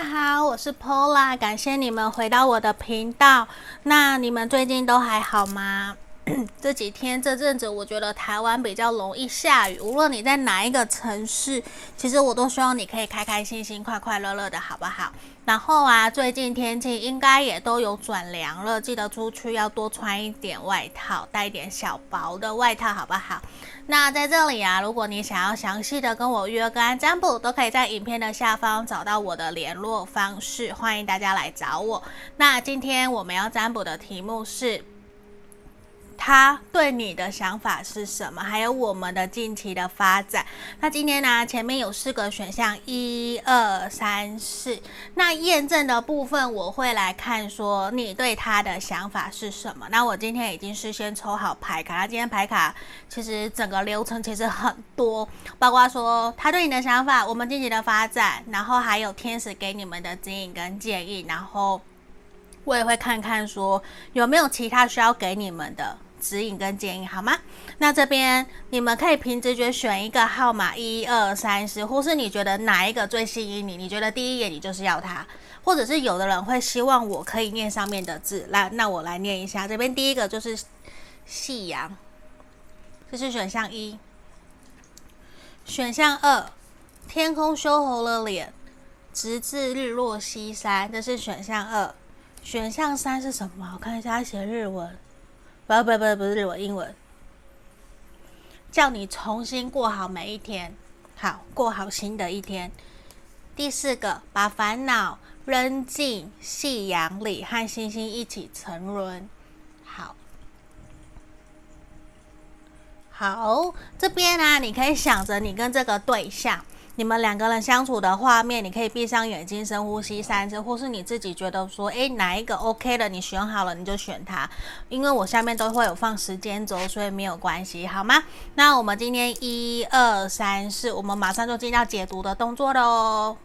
大家好，我是 Pola，感谢你们回到我的频道。那你们最近都还好吗？这几天这阵子，我觉得台湾比较容易下雨。无论你在哪一个城市，其实我都希望你可以开开心心、快快乐乐的，好不好？然后啊，最近天气应该也都有转凉了，记得出去要多穿一点外套，带一点小薄的外套，好不好？那在这里啊，如果你想要详细的跟我约个案占卜，都可以在影片的下方找到我的联络方式，欢迎大家来找我。那今天我们要占卜的题目是，他对你的想法是什么？还有我们的近期的发展。那今天呢，前面有四个选项，一二三四。那验证的部分，我会来看说你对他的想法是什么。那我今天已经事先抽好牌卡，那今天牌卡其实整个流程其实很多，包括说他对你的想法，我们近期的发展，然后还有天使给你们的指引跟建议，然后我也会看看说有没有其他需要给你们的。指引跟建议好吗？那这边你们可以凭直觉选一个号码，一二三四，或是你觉得哪一个最吸引你？你觉得第一眼你就是要它，或者是有的人会希望我可以念上面的字，来，那我来念一下。这边第一个就是夕阳，这是选项一。选项二，天空羞红了脸，直至日落西山，这是选项二。选项三是什么？我看一下，他写日文。不不不不是我英文，叫你重新过好每一天，好过好新的一天。第四个，把烦恼扔进夕阳里，和星星一起沉沦。好，好，这边呢、啊，你可以想着你跟这个对象。你们两个人相处的画面，你可以闭上眼睛，深呼吸三次，或是你自己觉得说，诶，哪一个 OK 的，你选好了你就选它。因为我下面都会有放时间轴，所以没有关系，好吗？那我们今天一二三四，我们马上就进到解读的动作了哦。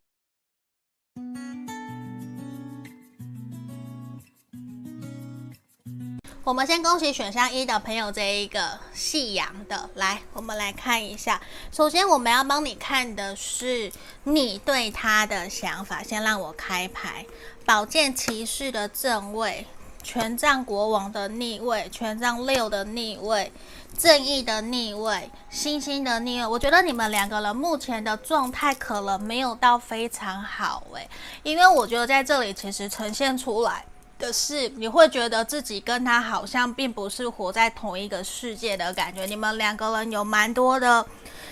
我们先恭喜选项一的朋友，这一个夕阳的，来，我们来看一下。首先，我们要帮你看的是你对他的想法。先让我开牌：宝剑骑士的正位，权杖国王的逆位，权杖六的逆位，正义的逆位，星星的逆位。我觉得你们两个人目前的状态可能没有到非常好，诶，因为我觉得在这里其实呈现出来。的是，你会觉得自己跟他好像并不是活在同一个世界的感觉。你们两个人有蛮多的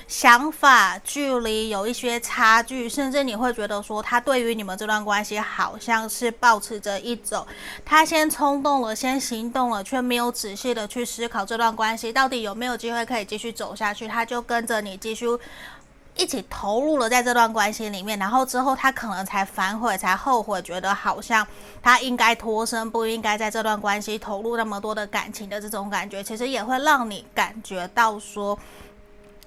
想法，距离有一些差距，甚至你会觉得说，他对于你们这段关系好像是保持着一种，他先冲动了，先行动了，却没有仔细的去思考这段关系到底有没有机会可以继续走下去，他就跟着你继续。一起投入了在这段关系里面，然后之后他可能才反悔，才后悔，觉得好像他应该脱身，不应该在这段关系投入那么多的感情的这种感觉，其实也会让你感觉到说。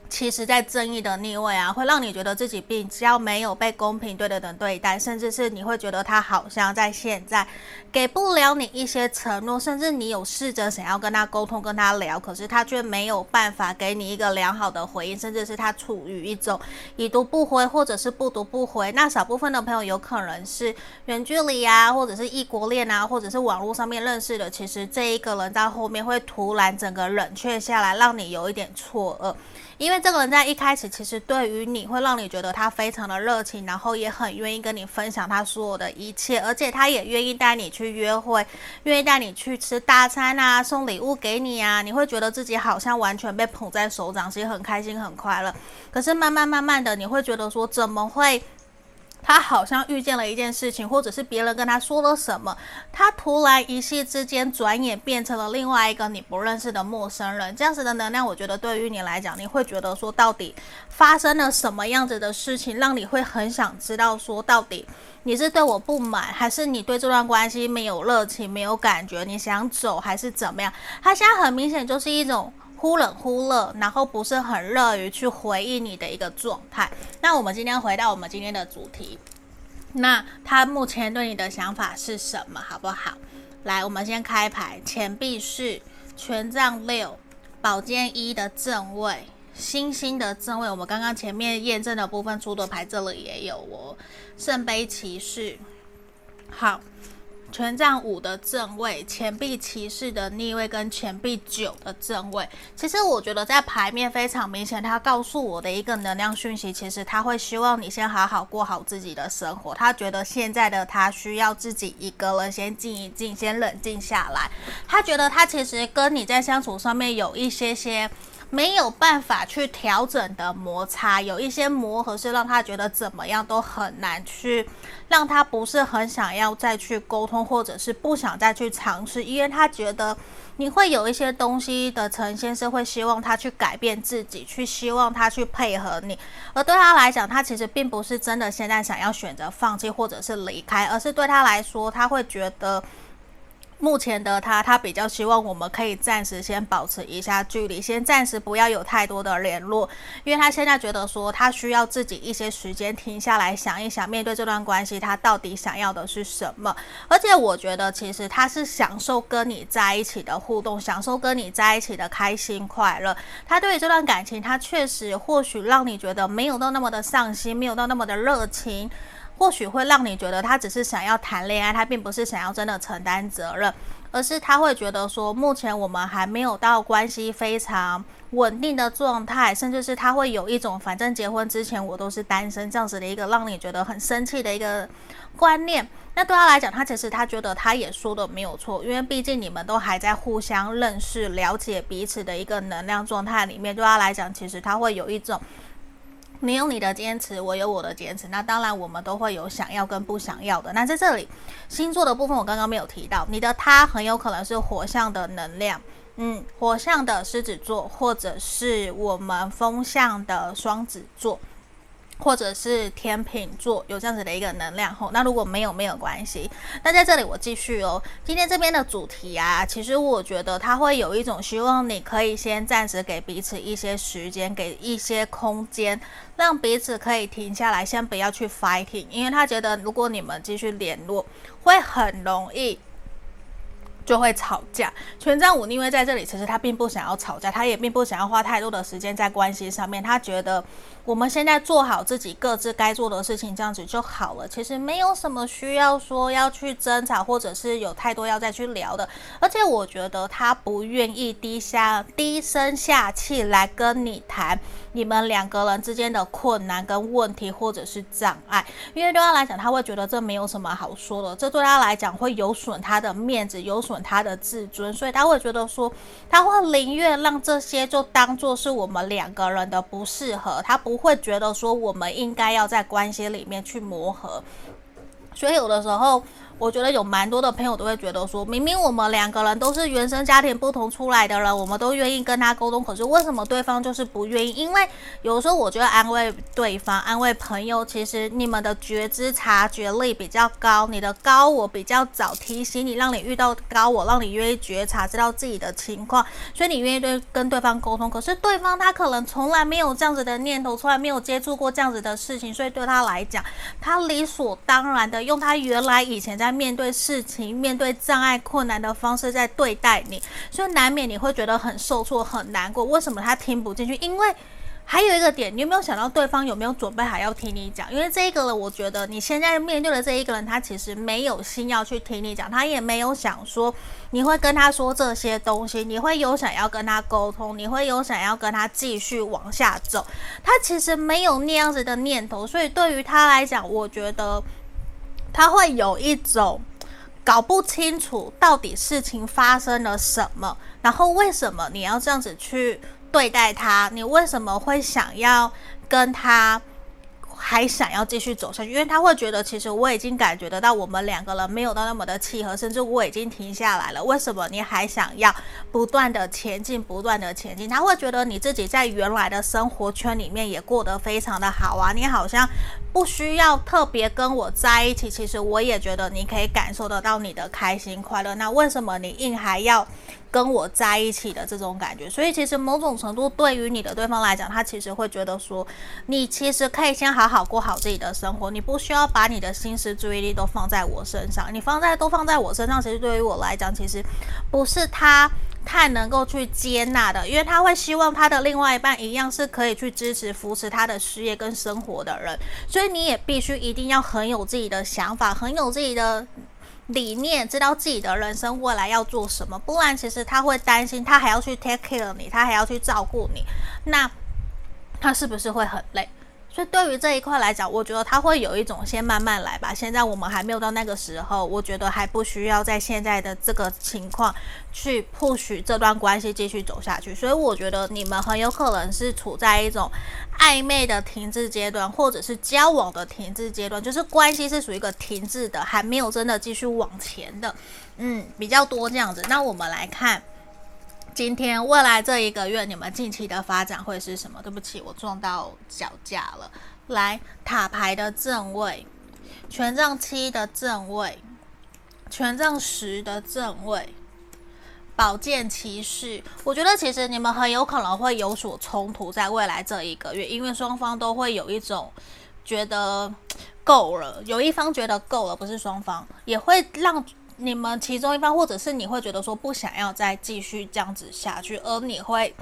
其实，在正义的逆位啊，会让你觉得自己比较没有被公平对等的对待，甚至是你会觉得他好像在现在给不了你一些承诺，甚至你有试着想要跟他沟通、跟他聊，可是他却没有办法给你一个良好的回应，甚至是他处于一种已读不回，或者是不读不回。那少部分的朋友有可能是远距离啊，或者是异国恋啊，或者是网络上面认识的，其实这一个人到后面会突然整个冷却下来，让你有一点错愕。因为这个人在一开始，其实对于你会让你觉得他非常的热情，然后也很愿意跟你分享他所有的一切，而且他也愿意带你去约会，愿意带你去吃大餐啊，送礼物给你啊，你会觉得自己好像完全被捧在手掌，心很开心很快乐。可是慢慢慢慢的，你会觉得说，怎么会？他好像遇见了一件事情，或者是别人跟他说了什么，他突然一夕之间转眼变成了另外一个你不认识的陌生人。这样子的能量，我觉得对于你来讲，你会觉得说，到底发生了什么样子的事情，让你会很想知道说，到底你是对我不满，还是你对这段关系没有热情、没有感觉，你想走还是怎么样？他现在很明显就是一种。忽冷忽热，然后不是很乐于去回应你的一个状态。那我们今天回到我们今天的主题，那他目前对你的想法是什么，好不好？来，我们先开牌，钱币是权杖六，宝剑一的正位，星星的正位，我们刚刚前面验证的部分出的牌这里也有哦，圣杯骑士，好。权杖五的正位，钱币骑士的逆位，跟钱币九的正位。其实我觉得在牌面非常明显，他告诉我的一个能量讯息，其实他会希望你先好好过好自己的生活。他觉得现在的他需要自己一个人先静一静，先冷静下来。他觉得他其实跟你在相处上面有一些些。没有办法去调整的摩擦，有一些磨合是让他觉得怎么样都很难去，让他不是很想要再去沟通，或者是不想再去尝试，因为他觉得你会有一些东西的呈现是会希望他去改变自己，去希望他去配合你，而对他来讲，他其实并不是真的现在想要选择放弃或者是离开，而是对他来说，他会觉得。目前的他，他比较希望我们可以暂时先保持一下距离，先暂时不要有太多的联络，因为他现在觉得说他需要自己一些时间停下来想一想，面对这段关系，他到底想要的是什么。而且我觉得其实他是享受跟你在一起的互动，享受跟你在一起的开心快乐。他对于这段感情，他确实或许让你觉得没有到那么的上心，没有到那么的热情。或许会让你觉得他只是想要谈恋爱，他并不是想要真的承担责任，而是他会觉得说，目前我们还没有到关系非常稳定的状态，甚至是他会有一种反正结婚之前我都是单身这样子的一个让你觉得很生气的一个观念。那对他来讲，他其实他觉得他也说的没有错，因为毕竟你们都还在互相认识、了解彼此的一个能量状态里面。对他来讲，其实他会有一种。你有你的坚持，我有我的坚持。那当然，我们都会有想要跟不想要的。那在这里，星座的部分我刚刚没有提到，你的他很有可能是火象的能量，嗯，火象的狮子座，或者是我们风象的双子座。或者是天秤座有这样子的一个能量吼，那如果没有没有关系。那在这里我继续哦，今天这边的主题啊，其实我觉得他会有一种希望你可以先暂时给彼此一些时间，给一些空间，让彼此可以停下来，先不要去 fighting，因为他觉得如果你们继续联络，会很容易。就会吵架。权杖五逆位在这里，其实他并不想要吵架，他也并不想要花太多的时间在关系上面。他觉得我们现在做好自己各自该做的事情，这样子就好了。其实没有什么需要说要去争吵，或者是有太多要再去聊的。而且我觉得他不愿意低下低声下气来跟你谈你们两个人之间的困难跟问题，或者是障碍。因为对他来讲，他会觉得这没有什么好说的，这对他来讲会有损他的面子，有损。他的自尊，所以他会觉得说，他会宁愿让这些就当做是我们两个人的不适合，他不会觉得说我们应该要在关系里面去磨合，所以有的时候。我觉得有蛮多的朋友都会觉得说，明明我们两个人都是原生家庭不同出来的人，我们都愿意跟他沟通，可是为什么对方就是不愿意？因为有时候我觉得安慰对方、安慰朋友，其实你们的觉知察觉力比较高，你的高我比较早提醒你，让你遇到高我，让你愿意觉察，知道自己的情况，所以你愿意对跟对方沟通。可是对方他可能从来没有这样子的念头，从来没有接触过这样子的事情，所以对他来讲，他理所当然的用他原来以前在。在面对事情、面对障碍、困难的方式在对待你，所以难免你会觉得很受挫、很难过。为什么他听不进去？因为还有一个点，你有没有想到对方有没有准备好要听你讲？因为这一个人，我觉得你现在面对的这一个人，他其实没有心要去听你讲，他也没有想说你会跟他说这些东西，你会有想要跟他沟通，你会有想要跟他继续往下走，他其实没有那样子的念头。所以对于他来讲，我觉得。他会有一种搞不清楚到底事情发生了什么，然后为什么你要这样子去对待他？你为什么会想要跟他？还想要继续走下去，因为他会觉得，其实我已经感觉得到我们两个人没有到那么的契合，甚至我已经停下来了。为什么你还想要不断的前进，不断的前进？他会觉得你自己在原来的生活圈里面也过得非常的好啊，你好像不需要特别跟我在一起。其实我也觉得你可以感受得到你的开心快乐。那为什么你硬还要？跟我在一起的这种感觉，所以其实某种程度对于你的对方来讲，他其实会觉得说，你其实可以先好好过好自己的生活，你不需要把你的心思注意力都放在我身上，你放在都放在我身上，其实对于我来讲，其实不是他太能够去接纳的，因为他会希望他的另外一半一样是可以去支持、扶持他的事业跟生活的人，所以你也必须一定要很有自己的想法，很有自己的理念，知道自己的人生未来要做什么，不然其实他会担心，他还要去 take care 你，他还要去照顾你，那他是不是会很累？所以对于这一块来讲，我觉得他会有一种先慢慢来吧。现在我们还没有到那个时候，我觉得还不需要在现在的这个情况去 push 这段关系继续走下去。所以我觉得你们很有可能是处在一种暧昧的停滞阶段，或者是交往的停滞阶段，就是关系是属于一个停滞的，还没有真的继续往前的。嗯，比较多这样子。那我们来看。今天未来这一个月，你们近期的发展会是什么？对不起，我撞到脚架了。来，塔牌的正位，权杖七的正位，权杖十的正位，宝剑骑士。我觉得其实你们很有可能会有所冲突，在未来这一个月，因为双方都会有一种觉得够了，有一方觉得够了，不是双方也会让。你们其中一方，或者是你会觉得说不想要再继续这样子下去，而你会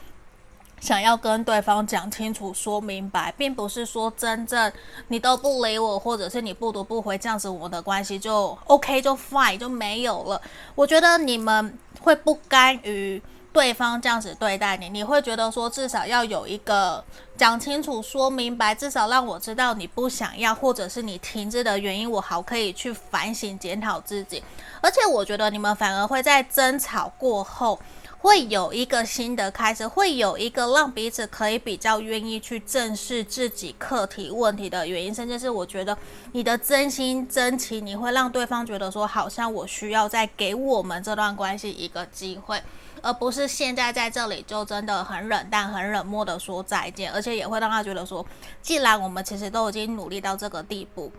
想要跟对方讲清楚、说明白，并不是说真正你都不理我，或者是你不读不回这样子，我的关系就 OK 就 fine 就没有了。我觉得你们会不甘于。对方这样子对待你，你会觉得说至少要有一个讲清楚、说明白，至少让我知道你不想要，或者是你停滞的原因，我好可以去反省检讨自己。而且我觉得你们反而会在争吵过后，会有一个新的开始，会有一个让彼此可以比较愿意去正视自己课题问题的原因，甚至是我觉得你的真心真情，你会让对方觉得说，好像我需要再给我们这段关系一个机会。而不是现在在这里就真的很冷淡、很冷漠的说再见，而且也会让他觉得说，既然我们其实都已经努力到这个地步。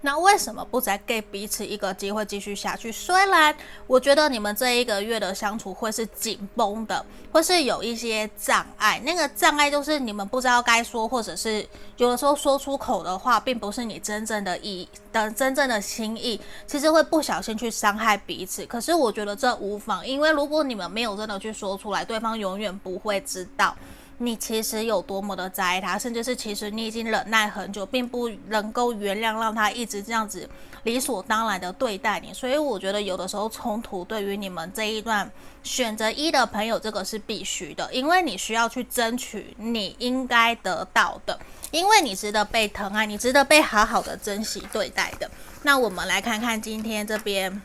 那为什么不再给彼此一个机会继续下去？虽然我觉得你们这一个月的相处会是紧绷的，或是有一些障碍。那个障碍就是你们不知道该说，或者是有的时候说出口的话，并不是你真正的意义的真正的心意，其实会不小心去伤害彼此。可是我觉得这无妨，因为如果你们没有真的去说出来，对方永远不会知道。你其实有多么的在意他，甚至是其实你已经忍耐很久，并不能够原谅让他一直这样子理所当然的对待你。所以我觉得有的时候冲突对于你们这一段选择一的朋友，这个是必须的，因为你需要去争取你应该得到的，因为你值得被疼爱，你值得被好好的珍惜对待的。那我们来看看今天这边。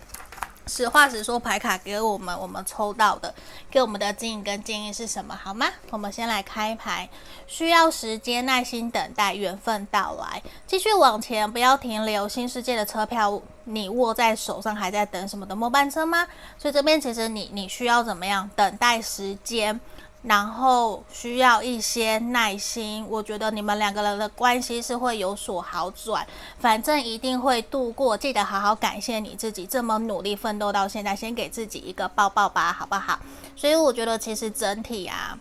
实话实说，牌卡给我们，我们抽到的给我们的建议跟建议是什么？好吗？我们先来开牌，需要时间，耐心等待，缘分到来，继续往前，不要停留。新世界的车票，你握在手上，还在等什么的末班车吗？所以这边其实你你需要怎么样？等待时间。然后需要一些耐心，我觉得你们两个人的关系是会有所好转，反正一定会度过。记得好好感谢你自己这么努力奋斗到现在，先给自己一个抱抱吧，好不好？所以我觉得其实整体啊。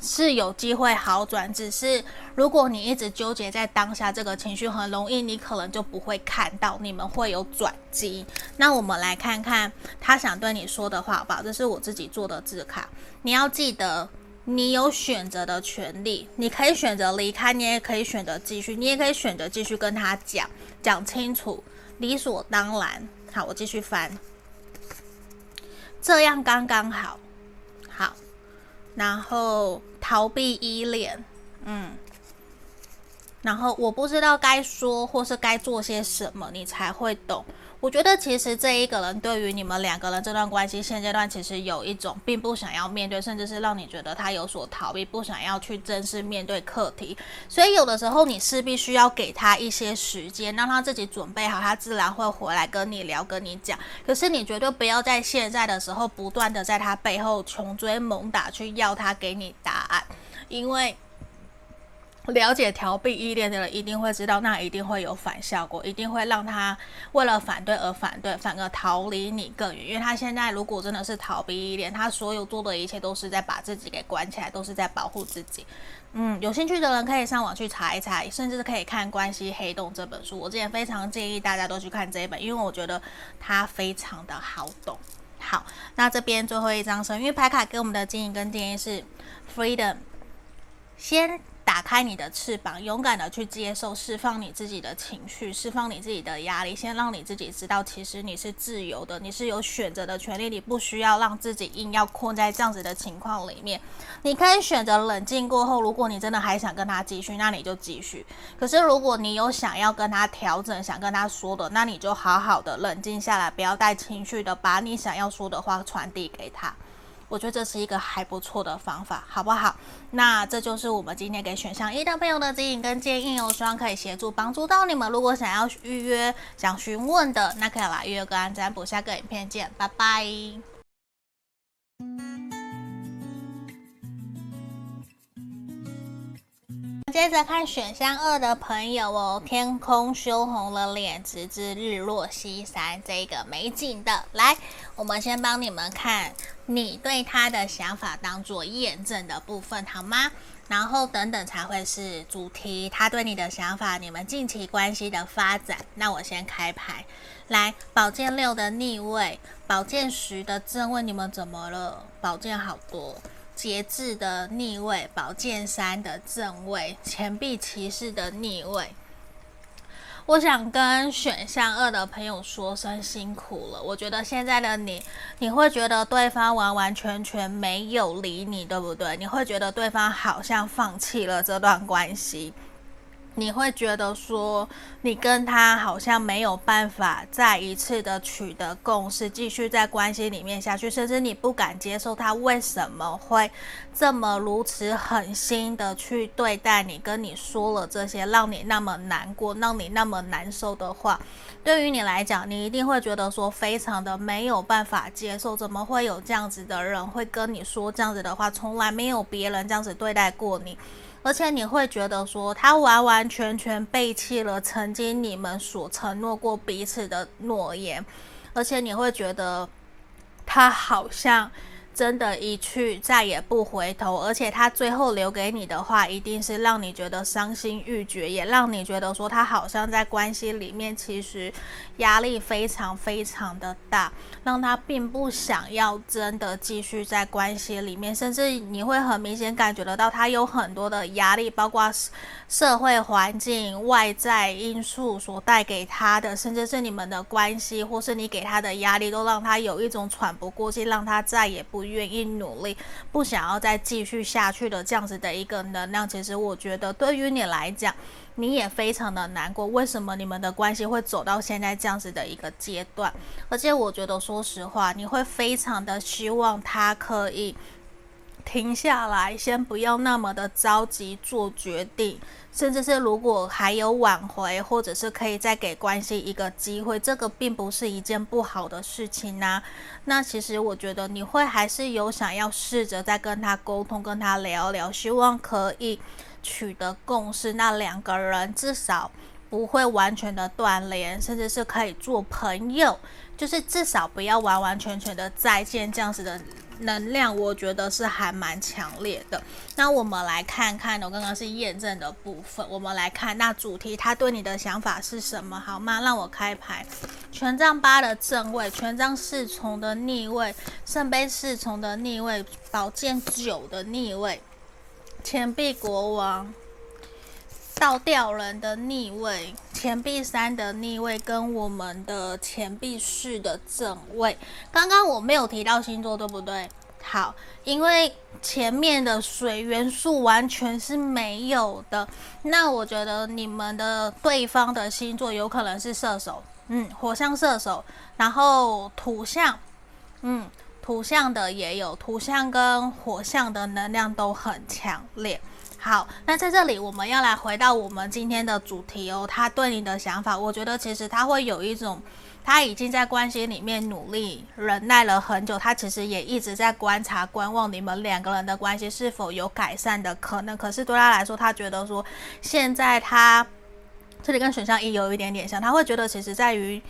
是有机会好转，只是如果你一直纠结在当下这个情绪，很容易你可能就不会看到你们会有转机。那我们来看看他想对你说的话，好不好？这是我自己做的字卡，你要记得，你有选择的权利，你可以选择离开，你也可以选择继续，你也可以选择继续跟他讲讲清楚，理所当然。好，我继续翻，这样刚刚好，好。然后逃避依恋，嗯，然后我不知道该说或是该做些什么，你才会懂。我觉得其实这一个人对于你们两个人这段关系现阶段，其实有一种并不想要面对，甚至是让你觉得他有所逃避，不想要去正式面对课题。所以有的时候你势必需要给他一些时间，让他自己准备好，他自然会回来跟你聊、跟你讲。可是你绝对不要在现在的时候不断的在他背后穷追猛打，去要他给你答案，因为。了解逃避依恋的人一定会知道，那一定会有反效果，一定会让他为了反对而反对，反而逃离你更远。因为他现在如果真的是逃避依恋，他所有做的一切都是在把自己给关起来，都是在保护自己。嗯，有兴趣的人可以上网去查一查，甚至可以看《关系黑洞》这本书。我之前非常建议大家都去看这一本，因为我觉得它非常的好懂。好，那这边最后一张神諭牌卡给我们的建议跟建议是 Freedom，先。打开你的翅膀，勇敢的去接受、释放你自己的情绪，释放你自己的压力，先让你自己知道，其实你是自由的，你是有选择的权利，你不需要让自己硬要困在这样子的情况里面。你可以选择冷静过后，如果你真的还想跟他继续，那你就继续。可是如果你有想要跟他调整、想跟他说的，那你就好好的冷静下来，不要带情绪的把你想要说的话传递给他。我觉得这是一个还不错的方法，好不好？那这就是我们今天给选项一的朋友的指引跟建议哦，希望可以协助帮助到你们。如果想要预约、想询问的，那可以来预约个案占卜。下个影片见，拜拜。接着看选项二的朋友哦，天空羞红了脸，直至日落西山，这个美景的。来，我们先帮你们看你对他的想法，当做验证的部分，好吗？然后等等才会是主题，他对你的想法，你们近期关系的发展。那我先开牌，来，宝剑六的逆位，宝剑十的正位，你们怎么了？宝剑好多。节制的逆位，宝剑三的正位，钱币骑士的逆位。我想跟选项二的朋友说声辛苦了。我觉得现在的你，你会觉得对方完完全全没有理你，对不对？你会觉得对方好像放弃了这段关系。你会觉得说，你跟他好像没有办法再一次的取得共识，继续在关系里面下去，甚至你不敢接受他为什么会这么如此狠心的去对待你，跟你说了这些让你那么难过、让你那么难受的话，对于你来讲，你一定会觉得说非常的没有办法接受，怎么会有这样子的人会跟你说这样子的话？从来没有别人这样子对待过你。而且你会觉得说，他完完全全背弃了曾经你们所承诺过彼此的诺言，而且你会觉得他好像。真的，一去再也不回头，而且他最后留给你的话，一定是让你觉得伤心欲绝，也让你觉得说他好像在关系里面其实压力非常非常的大，让他并不想要真的继续在关系里面，甚至你会很明显感觉得到他有很多的压力，包括社会环境、外在因素所带给他的，甚至是你们的关系，或是你给他的压力，都让他有一种喘不过气，让他再也不。愿意努力，不想要再继续下去的这样子的一个能量，其实我觉得对于你来讲，你也非常的难过。为什么你们的关系会走到现在这样子的一个阶段？而且我觉得，说实话，你会非常的希望他可以。停下来，先不要那么的着急做决定，甚至是如果还有挽回，或者是可以再给关系一个机会，这个并不是一件不好的事情呐。那其实我觉得你会还是有想要试着再跟他沟通，跟他聊聊，希望可以取得共识，那两个人至少不会完全的断联，甚至是可以做朋友，就是至少不要完完全全的再见这样子的。能量我觉得是还蛮强烈的。那我们来看看，我刚刚是验证的部分。我们来看那主题，他对你的想法是什么？好吗？让我开牌。权杖八的正位，权杖侍从的逆位，圣杯侍从的逆位，宝剑九的逆位，钱币国王。倒吊人的逆位，钱币三的逆位，跟我们的钱币四的正位。刚刚我没有提到星座，对不对？好，因为前面的水元素完全是没有的。那我觉得你们的对方的星座有可能是射手，嗯，火象射手，然后土象，嗯，土象的也有，土象跟火象的能量都很强烈。好，那在这里我们要来回到我们今天的主题哦。他对你的想法，我觉得其实他会有一种，他已经在关系里面努力忍耐了很久，他其实也一直在观察观望你们两个人的关系是否有改善的可能。可是对他来说，他觉得说现在他这里跟选项一有一点点像，他会觉得其实在于。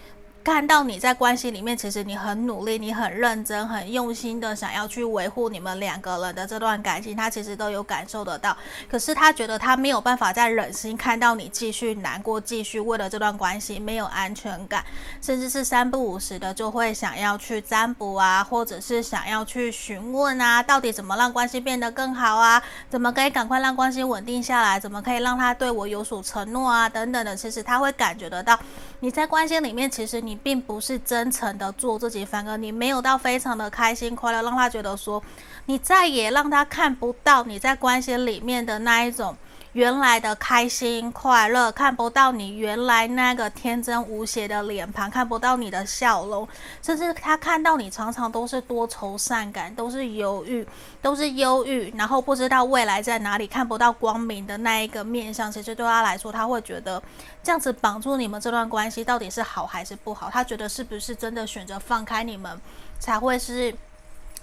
看到你在关系里面，其实你很努力，你很认真，很用心的想要去维护你们两个人的这段感情，他其实都有感受得到。可是他觉得他没有办法再忍心看到你继续难过，继续为了这段关系没有安全感，甚至是三不五时的就会想要去占卜啊，或者是想要去询问啊，到底怎么让关系变得更好啊？怎么可以赶快让关系稳定下来？怎么可以让他对我有所承诺啊？等等的，其实他会感觉得到你在关系里面，其实你并不是真诚的做自己，反而你没有到非常的开心快乐，让他觉得说你再也让他看不到你在关系里面的那一种。原来的开心快乐，看不到你原来那个天真无邪的脸庞，看不到你的笑容，甚至他看到你常常都是多愁善感，都是犹豫，都是忧郁，然后不知道未来在哪里，看不到光明的那一个面相。其实对他来说，他会觉得这样子绑住你们这段关系到底是好还是不好？他觉得是不是真的选择放开你们才会是？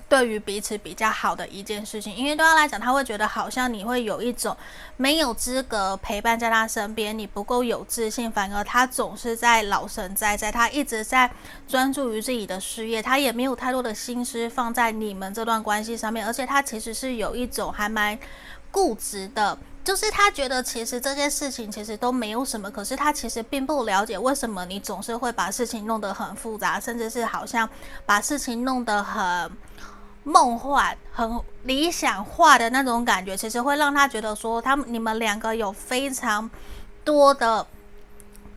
对于彼此比较好的一件事情，因为对他来讲，他会觉得好像你会有一种没有资格陪伴在他身边，你不够有自信，反而他总是在老神在在，他一直在专注于自己的事业，他也没有太多的心思放在你们这段关系上面，而且他其实是有一种还蛮固执的，就是他觉得其实这件事情其实都没有什么，可是他其实并不了解为什么你总是会把事情弄得很复杂，甚至是好像把事情弄得很。梦幻、很理想化的那种感觉，其实会让他觉得说，他们你们两个有非常多的。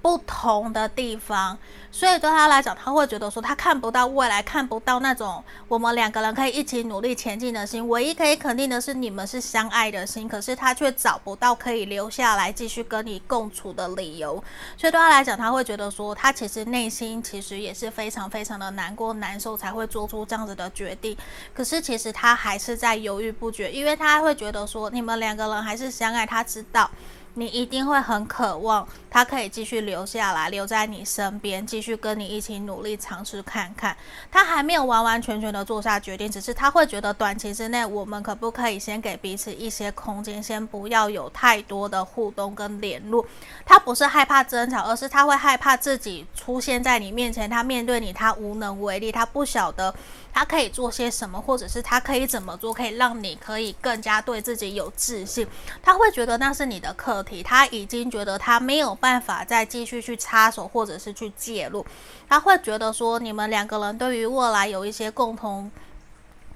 不同的地方，所以对他来讲，他会觉得说他看不到未来，看不到那种我们两个人可以一起努力前进的心。唯一可以肯定的是，你们是相爱的心，可是他却找不到可以留下来继续跟你共处的理由。所以对他来讲，他会觉得说，他其实内心其实也是非常非常的难过、难受，才会做出这样子的决定。可是其实他还是在犹豫不决，因为他会觉得说，你们两个人还是相爱，他知道。你一定会很渴望他可以继续留下来，留在你身边，继续跟你一起努力尝试看看。他还没有完完全全的做下决定，只是他会觉得短期之内，我们可不可以先给彼此一些空间，先不要有太多的互动跟联络。他不是害怕争吵，而是他会害怕自己出现在你面前，他面对你，他无能为力，他不晓得。他可以做些什么，或者是他可以怎么做，可以让你可以更加对自己有自信。他会觉得那是你的课题，他已经觉得他没有办办法再继续去插手，或者是去介入。他会觉得说，你们两个人对于未来有一些共同，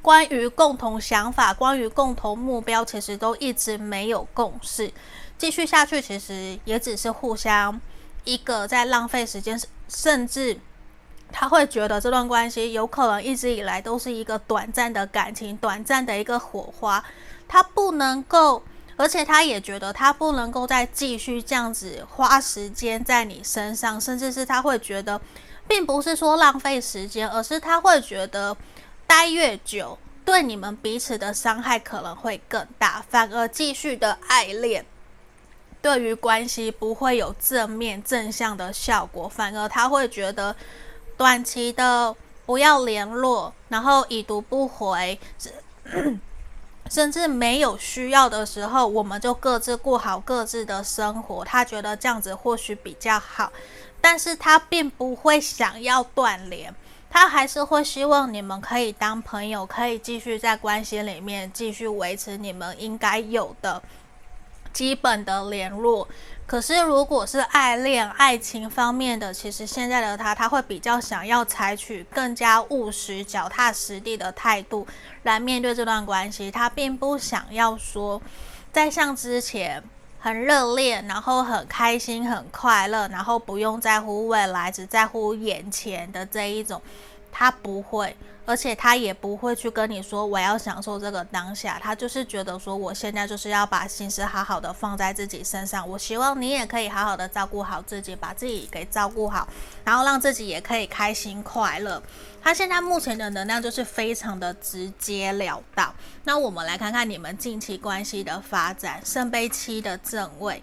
关于共同想法，关于共同目标，其实都一直没有共识。继续下去，其实也只是互相一个在浪费时间，甚至。他会觉得这段关系有可能一直以来都是一个短暂的感情，短暂的一个火花，他不能够，而且他也觉得他不能够再继续这样子花时间在你身上，甚至是他会觉得，并不是说浪费时间，而是他会觉得待越久，对你们彼此的伤害可能会更大，反而继续的爱恋，对于关系不会有正面正向的效果，反而他会觉得。短期的不要联络，然后已读不回，甚至没有需要的时候，我们就各自过好各自的生活。他觉得这样子或许比较好，但是他并不会想要断联，他还是会希望你们可以当朋友，可以继续在关系里面继续维持你们应该有的基本的联络。可是，如果是爱恋、爱情方面的，其实现在的他，他会比较想要采取更加务实、脚踏实地的态度来面对这段关系。他并不想要说，再像之前很热恋，然后很开心、很快乐，然后不用在乎未来，只在乎眼前的这一种，他不会。而且他也不会去跟你说我要享受这个当下，他就是觉得说我现在就是要把心思好好的放在自己身上。我希望你也可以好好的照顾好自己，把自己给照顾好，然后让自己也可以开心快乐。他现在目前的能量就是非常的直截了当。那我们来看看你们近期关系的发展，圣杯七的正位，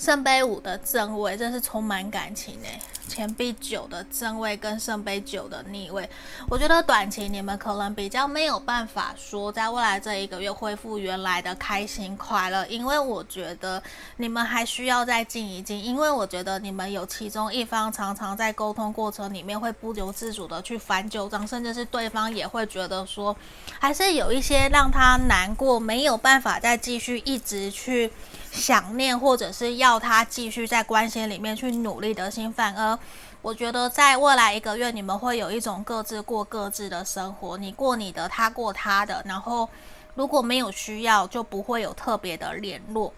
圣杯五的正位，真是充满感情诶。钱币九的正位跟圣杯九的逆位，我觉得短期你们可能比较没有办法说在未来这一个月恢复原来的开心快乐，因为我觉得你们还需要再静一静，因为我觉得你们有其中一方常常在沟通过程里面会不由自主的去翻旧账，甚至是对方也会觉得说，还是有一些让他难过，没有办法再继续一直去想念，或者是要他继续在关系里面去努力的心，反而。我觉得在未来一个月，你们会有一种各自过各自的生活，你过你的，他过他的。然后如果没有需要，就不会有特别的联络。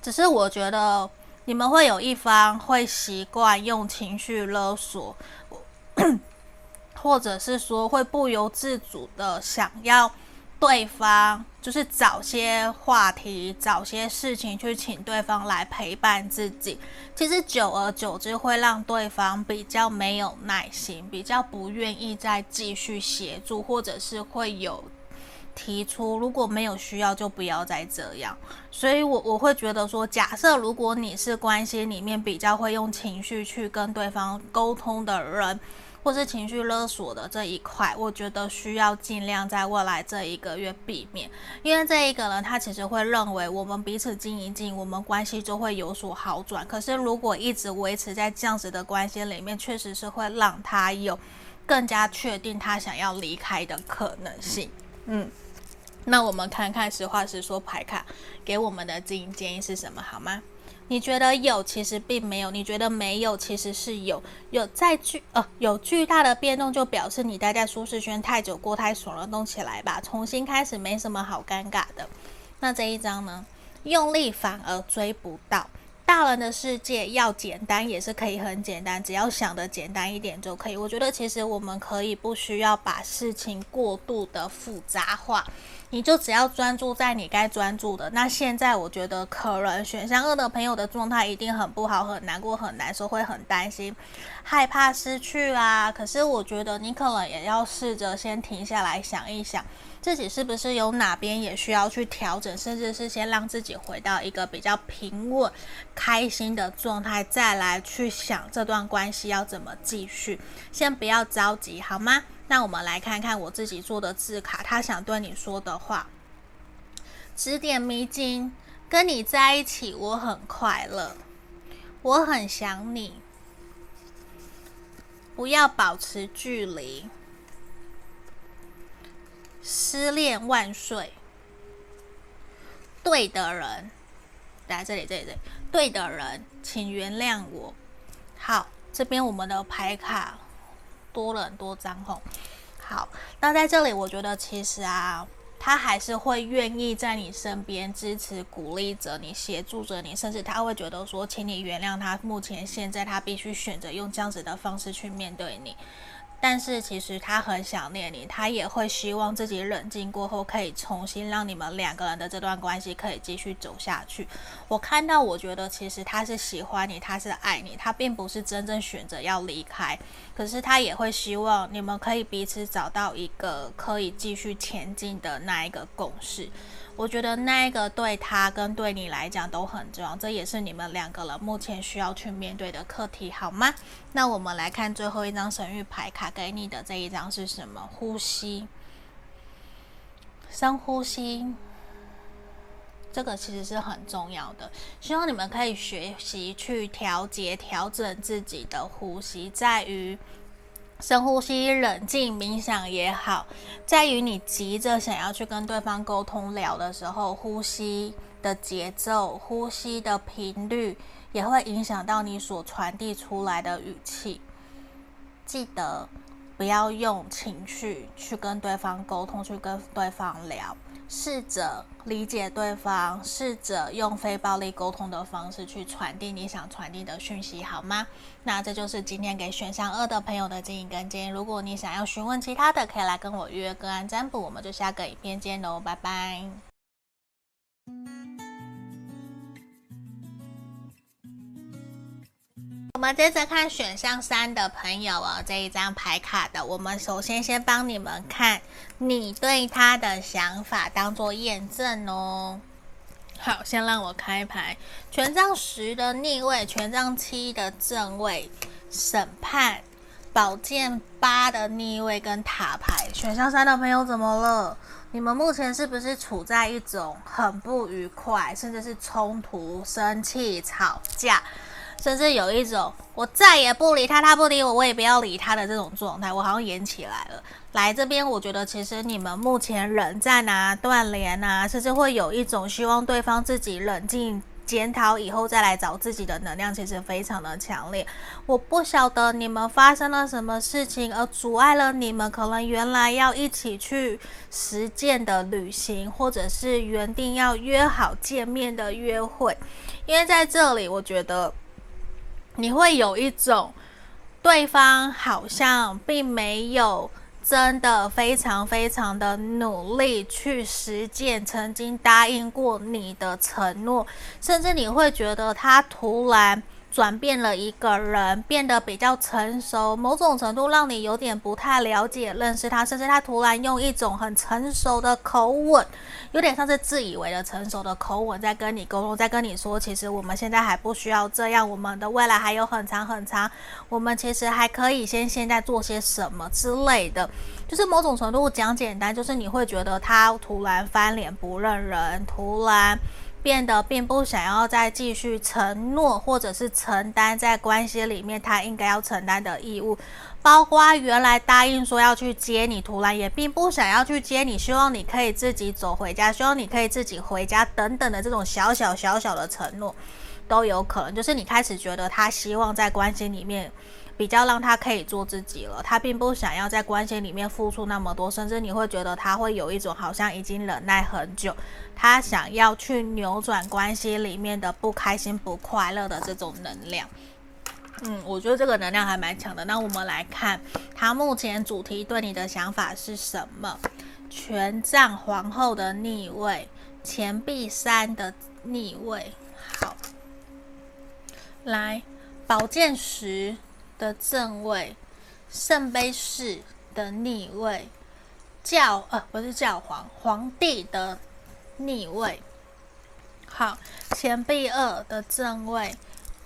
只是我觉得你们会有一方会习惯用情绪勒索，或者是说会不由自主的想要。对方就是找些话题，找些事情去请对方来陪伴自己。其实久而久之会让对方比较没有耐心，比较不愿意再继续协助，或者是会有提出如果没有需要就不要再这样。所以我我会觉得说，假设如果你是关系里面比较会用情绪去跟对方沟通的人。或是情绪勒索的这一块，我觉得需要尽量在未来这一个月避免，因为这一个人他其实会认为我们彼此静一静，我们关系就会有所好转。可是如果一直维持在这样子的关系里面，确实是会让他有更加确定他想要离开的可能性。嗯，那我们看看实话实说牌卡给我们的经营建议是什么，好吗？你觉得有，其实并没有；你觉得没有，其实是有。有在巨呃有巨大的变动，就表示你待在舒适圈太久，过太爽了，动起来吧，重新开始，没什么好尴尬的。那这一张呢？用力反而追不到。大人的世界要简单，也是可以很简单，只要想得简单一点就可以。我觉得其实我们可以不需要把事情过度的复杂化。你就只要专注在你该专注的。那现在我觉得可能选项二的朋友的状态一定很不好，很难过，很难受，会很担心，害怕失去啊。可是我觉得你可能也要试着先停下来想一想，自己是不是有哪边也需要去调整，甚至是先让自己回到一个比较平稳、开心的状态，再来去想这段关系要怎么继续。先不要着急，好吗？那我们来看看我自己做的字卡，他想对你说的话。指点迷津，跟你在一起我很快乐，我很想你，不要保持距离。失恋万岁，对的人，来这里，这里，这里，对的人，请原谅我。好，这边我们的牌卡。多了很多张吼，好，那在这里，我觉得其实啊，他还是会愿意在你身边支持、鼓励着你、协助着你，甚至他会觉得说，请你原谅他，目前现在他必须选择用这样子的方式去面对你。但是其实他很想念你，他也会希望自己冷静过后可以重新让你们两个人的这段关系可以继续走下去。我看到，我觉得其实他是喜欢你，他是爱你，他并不是真正选择要离开。可是他也会希望你们可以彼此找到一个可以继续前进的那一个共识。我觉得那一个对他跟对你来讲都很重要，这也是你们两个人目前需要去面对的课题，好吗？那我们来看最后一张神谕牌卡给你的这一张是什么？呼吸，深呼吸，这个其实是很重要的。希望你们可以学习去调节、调整自己的呼吸，在于。深呼吸、冷静冥想也好，在于你急着想要去跟对方沟通聊的时候，呼吸的节奏、呼吸的频率也会影响到你所传递出来的语气。记得不要用情绪去跟对方沟通，去跟对方聊。试着理解对方，试着用非暴力沟通的方式去传递你想传递的讯息，好吗？那这就是今天给选项二的朋友的建议跟建议。如果你想要询问其他的，可以来跟我预约个案占卜。我们就下个影片见喽，拜拜。我们接着看选项三的朋友哦，这一张牌卡的，我们首先先帮你们看你对他的想法，当做验证哦。好，先让我开牌，权杖十的逆位，权杖七的正位，审判、宝剑八的逆位跟塔牌。选项三的朋友怎么了？你们目前是不是处在一种很不愉快，甚至是冲突、生气、吵架，甚至有一种我再也不理他，他不理我，我也不要理他的这种状态？我好像演起来了。来这边，我觉得其实你们目前冷战啊、断联啊，甚至会有一种希望对方自己冷静检讨以后再来找自己的能量，其实非常的强烈。我不晓得你们发生了什么事情，而阻碍了你们可能原来要一起去实践的旅行，或者是原定要约好见面的约会。因为在这里，我觉得你会有一种对方好像并没有。真的非常非常的努力去实践曾经答应过你的承诺，甚至你会觉得他突然。转变了一个人，变得比较成熟，某种程度让你有点不太了解认识他，甚至他突然用一种很成熟的口吻，有点像是自以为的成熟的口吻在跟你沟通，在跟你说，其实我们现在还不需要这样，我们的未来还有很长很长，我们其实还可以先现在做些什么之类的，就是某种程度讲简单，就是你会觉得他突然翻脸不认人，突然。变得并不想要再继续承诺，或者是承担在关系里面他应该要承担的义务，包括原来答应说要去接你，突然也并不想要去接你，希望你可以自己走回家，希望你可以自己回家等等的这种小小小小的承诺，都有可能，就是你开始觉得他希望在关系里面。比较让他可以做自己了，他并不想要在关系里面付出那么多，甚至你会觉得他会有一种好像已经忍耐很久，他想要去扭转关系里面的不开心、不快乐的这种能量。嗯，我觉得这个能量还蛮强的。那我们来看他目前主题对你的想法是什么？权杖皇后的逆位，钱币三的逆位。好，来宝剑十。的正位，圣杯四的逆位，教呃不是教皇，皇帝的逆位。好，钱币二的正位，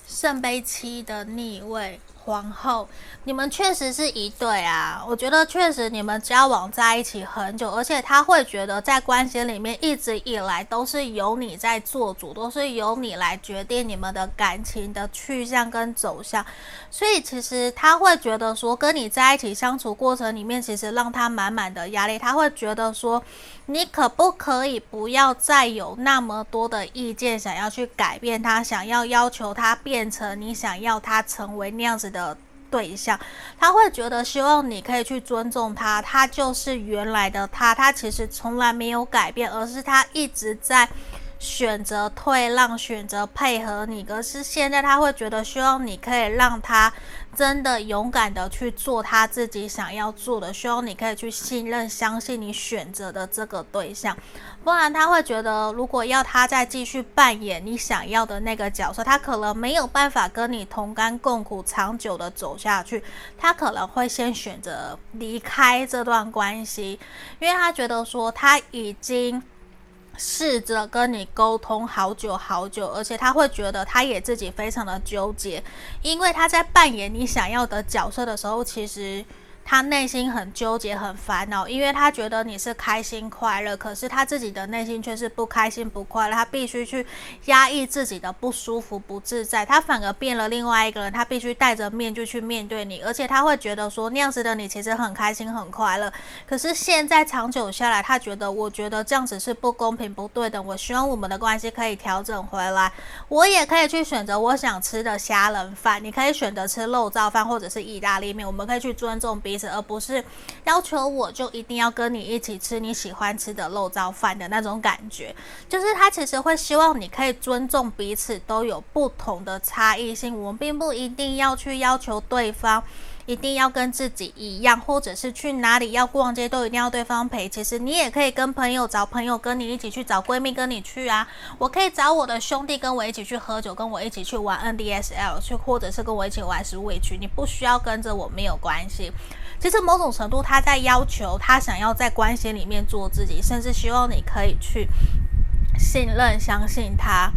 圣杯七的逆位。皇后，你们确实是一对啊！我觉得确实你们交往在一起很久，而且他会觉得在关系里面一直以来都是由你在做主，都是由你来决定你们的感情的去向跟走向。所以其实他会觉得说，跟你在一起相处过程里面，其实让他满满的压力。他会觉得说，你可不可以不要再有那么多的意见，想要去改变他，想要要求他变成你想要他成为那样子的。对象，他会觉得希望你可以去尊重他，他就是原来的他，他其实从来没有改变，而是他一直在选择退让，选择配合你。可是现在他会觉得希望你可以让他真的勇敢的去做他自己想要做的，希望你可以去信任、相信你选择的这个对象。不然他会觉得，如果要他再继续扮演你想要的那个角色，他可能没有办法跟你同甘共苦，长久的走下去。他可能会先选择离开这段关系，因为他觉得说他已经试着跟你沟通好久好久，而且他会觉得他也自己非常的纠结，因为他在扮演你想要的角色的时候，其实。他内心很纠结、很烦恼，因为他觉得你是开心快乐，可是他自己的内心却是不开心、不快乐。他必须去压抑自己的不舒服、不自在，他反而变了另外一个人。他必须戴着面具去面对你，而且他会觉得说那样子的你其实很开心、很快乐。可是现在长久下来，他觉得，我觉得这样子是不公平、不对等。我希望我们的关系可以调整回来，我也可以去选择我想吃的虾仁饭，你可以选择吃肉燥饭或者是意大利面，我们可以去尊重彼而不是要求我就一定要跟你一起吃你喜欢吃的肉燥饭的那种感觉，就是他其实会希望你可以尊重彼此都有不同的差异性，我们并不一定要去要求对方一定要跟自己一样，或者是去哪里要逛街都一定要对方陪。其实你也可以跟朋友找朋友跟你一起去，找闺蜜跟你去啊。我可以找我的兄弟跟我一起去喝酒，跟我一起去玩 NDSL 去，或者是跟我一起玩 Switch。你不需要跟着我没有关系。其实某种程度，他在要求他想要在关系里面做自己，甚至希望你可以去信任、相信他。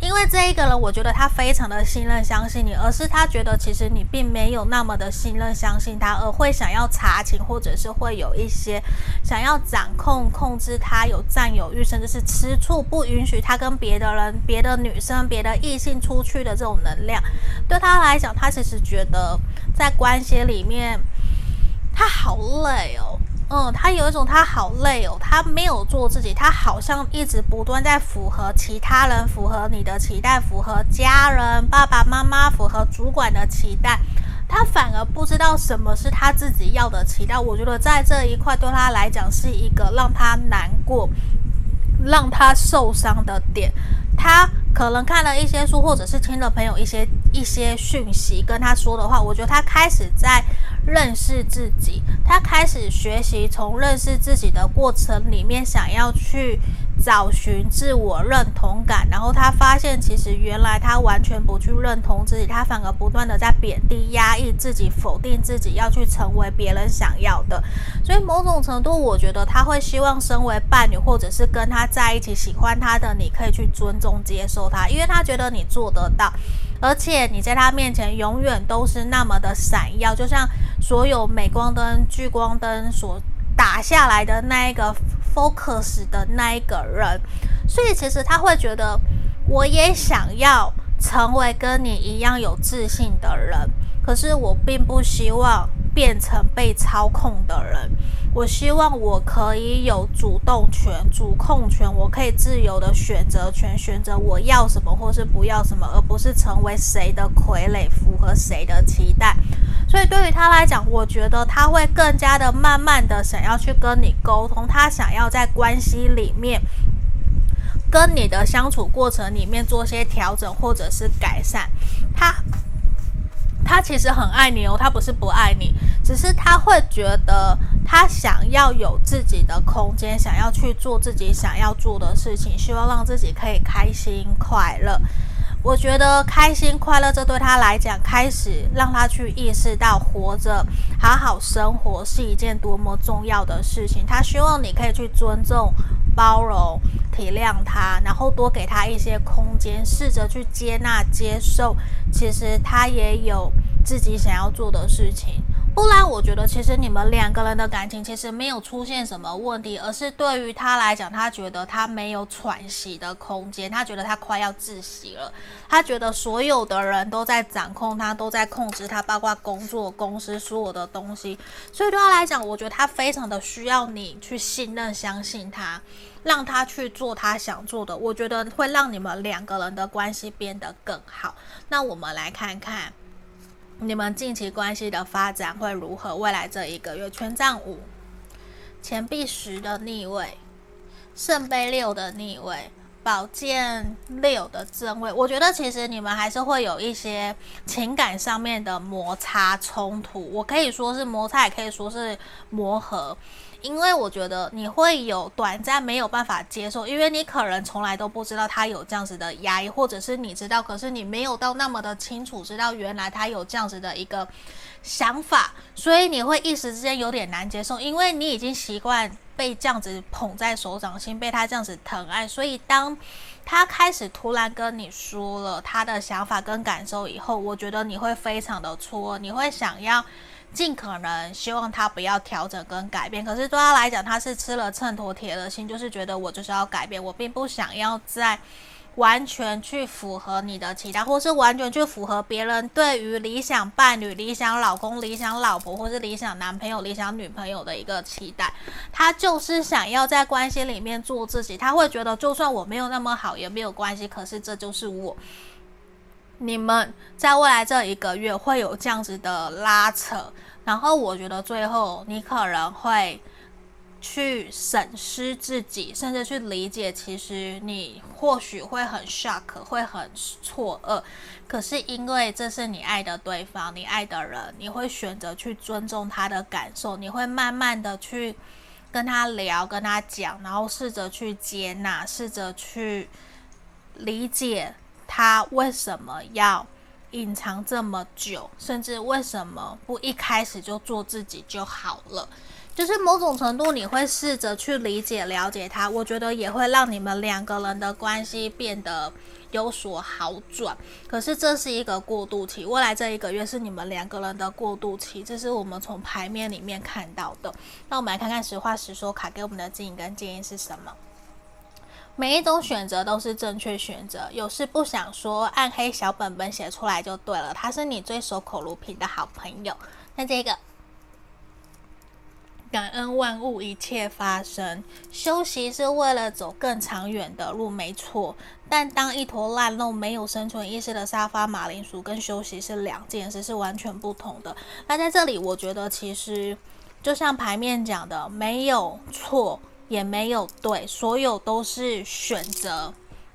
因为这一个人，我觉得他非常的信任、相信你，而是他觉得其实你并没有那么的信任、相信他，而会想要查寝，或者是会有一些想要掌控、控制他，有占有欲，甚至是吃醋，不允许他跟别的人、别的女生、别的异性出去的这种能量。对他来讲，他其实觉得在关系里面，他好累哦。嗯，他有一种他好累哦，他没有做自己，他好像一直不断在符合其他人，符合你的期待，符合家人、爸爸妈妈，符合主管的期待，他反而不知道什么是他自己要的期待。我觉得在这一块对他来讲是一个让他难过、让他受伤的点。他可能看了一些书，或者是听了朋友一些一些讯息跟他说的话，我觉得他开始在。认识自己，他开始学习，从认识自己的过程里面，想要去找寻自我认同感。然后他发现，其实原来他完全不去认同自己，他反而不断的在贬低、压抑自己，否定自己，要去成为别人想要的。所以某种程度，我觉得他会希望身为伴侣，或者是跟他在一起、喜欢他的，你可以去尊重、接受他，因为他觉得你做得到。而且你在他面前永远都是那么的闪耀，就像所有镁光灯、聚光灯所打下来的那一个 focus 的那一个人，所以其实他会觉得，我也想要成为跟你一样有自信的人，可是我并不希望变成被操控的人。我希望我可以有主动权、主控权，我可以自由的选择权，选择我要什么或是不要什么，而不是成为谁的傀儡，符合谁的期待。所以对于他来讲，我觉得他会更加的慢慢的想要去跟你沟通，他想要在关系里面跟你的相处过程里面做些调整或者是改善。他。他其实很爱你哦，他不是不爱你，只是他会觉得他想要有自己的空间，想要去做自己想要做的事情，希望让自己可以开心快乐。我觉得开心快乐，这对他来讲，开始让他去意识到活着、好好生活是一件多么重要的事情。他希望你可以去尊重、包容、体谅他，然后多给他一些空间，试着去接纳、接受。其实他也有自己想要做的事情。不然，我觉得其实你们两个人的感情其实没有出现什么问题，而是对于他来讲，他觉得他没有喘息的空间，他觉得他快要窒息了，他觉得所有的人都在掌控他，都在控制他，包括工作、公司所有的东西。所以对他来讲，我觉得他非常的需要你去信任、相信他，让他去做他想做的。我觉得会让你们两个人的关系变得更好。那我们来看看。你们近期关系的发展会如何？未来这一个月，权杖五、钱币十的逆位、圣杯六的逆位、宝剑六的正位。我觉得其实你们还是会有一些情感上面的摩擦冲突。我可以说是摩擦，也可以说是磨合。因为我觉得你会有短暂没有办法接受，因为你可能从来都不知道他有这样子的压抑，或者是你知道，可是你没有到那么的清楚知道原来他有这样子的一个想法，所以你会一时之间有点难接受，因为你已经习惯被这样子捧在手掌心，被他这样子疼爱，所以当他开始突然跟你说了他的想法跟感受以后，我觉得你会非常的错，你会想要。尽可能希望他不要调整跟改变，可是对他来讲，他是吃了秤砣铁了心，就是觉得我就是要改变，我并不想要再完全去符合你的期待，或是完全去符合别人对于理想伴侣、理想老公、理想老婆，或是理想男朋友、理想女朋友的一个期待。他就是想要在关系里面做自己，他会觉得就算我没有那么好也没有关系，可是这就是我。你们在未来这一个月会有这样子的拉扯，然后我觉得最后你可能会去审视自己，甚至去理解，其实你或许会很 shock，会很错愕，可是因为这是你爱的对方，你爱的人，你会选择去尊重他的感受，你会慢慢的去跟他聊，跟他讲，然后试着去接纳，试着去理解。他为什么要隐藏这么久？甚至为什么不一开始就做自己就好了？就是某种程度你会试着去理解、了解他，我觉得也会让你们两个人的关系变得有所好转。可是这是一个过渡期，未来这一个月是你们两个人的过渡期，这是我们从牌面里面看到的。那我们来看看实话实说卡给我们的指引跟建议是什么？每一种选择都是正确选择，有事不想说，暗黑小本本写出来就对了。他是你最守口如瓶的好朋友。那这个。感恩万物一切发生，休息是为了走更长远的路，没错。但当一坨烂肉、没有生存意识的沙发马铃薯跟休息是两件事，是完全不同的。那在这里，我觉得其实就像牌面讲的，没有错，也没有对，所有都是选择。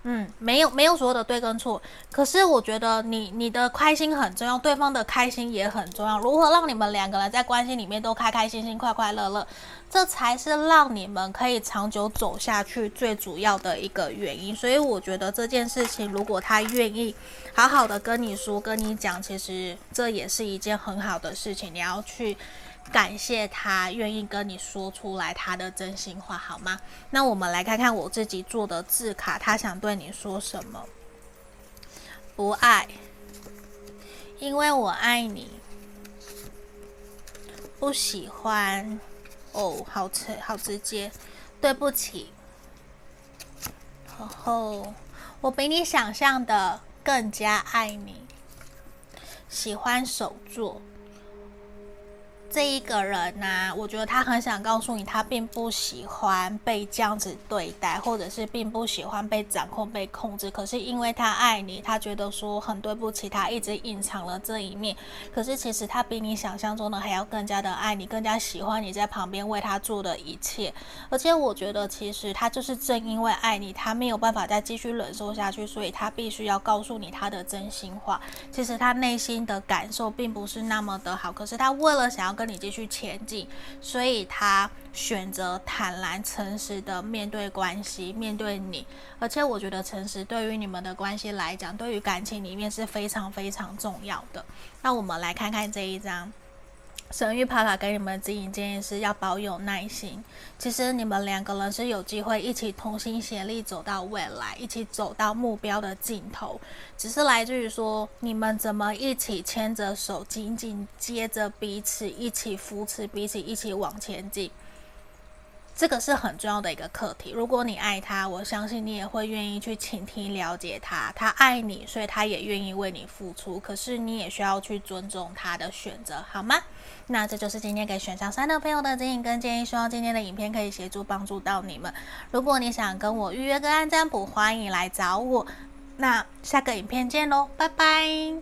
嗯，没有没有所谓的对跟错，可是我觉得你你的开心很重要，对方的开心也很重要。如何让你们两个人在关系里面都开开心心、快快乐乐，这才是让你们可以长久走下去最主要的一个原因。所以我觉得这件事情，如果他愿意好好的跟你说、跟你讲，其实这也是一件很好的事情。你要去。感谢他愿意跟你说出来他的真心话，好吗？那我们来看看我自己做的字卡，他想对你说什么？不爱，因为我爱你。不喜欢，哦，好直，好直接。对不起。然后，我比你想象的更加爱你。喜欢手作。这一个人呐、啊，我觉得他很想告诉你，他并不喜欢被这样子对待，或者是并不喜欢被掌控、被控制。可是因为他爱你，他觉得说很对不起，他一直隐藏了这一面。可是其实他比你想象中的还要更加的爱你，更加喜欢你在旁边为他做的一切。而且我觉得，其实他就是正因为爱你，他没有办法再继续忍受下去，所以他必须要告诉你他的真心话。其实他内心的感受并不是那么的好，可是他为了想要跟你继续前进，所以他选择坦然、诚实的面对关系，面对你。而且我觉得诚实对于你们的关系来讲，对于感情里面是非常非常重要的。那我们来看看这一张。神谕帕卡给你们的指引建议是要保有耐心。其实你们两个人是有机会一起同心协力走到未来，一起走到目标的尽头。只是来自于说你们怎么一起牵着手，紧紧接着彼此，一起扶持彼此，一起往前进。这个是很重要的一个课题。如果你爱他，我相信你也会愿意去倾听、了解他。他爱你，所以他也愿意为你付出。可是你也需要去尊重他的选择，好吗？那这就是今天给选项三的朋友的指引跟建议。希望今天的影片可以协助帮助到你们。如果你想跟我预约个案占卜，欢迎来找我。那下个影片见喽，拜拜。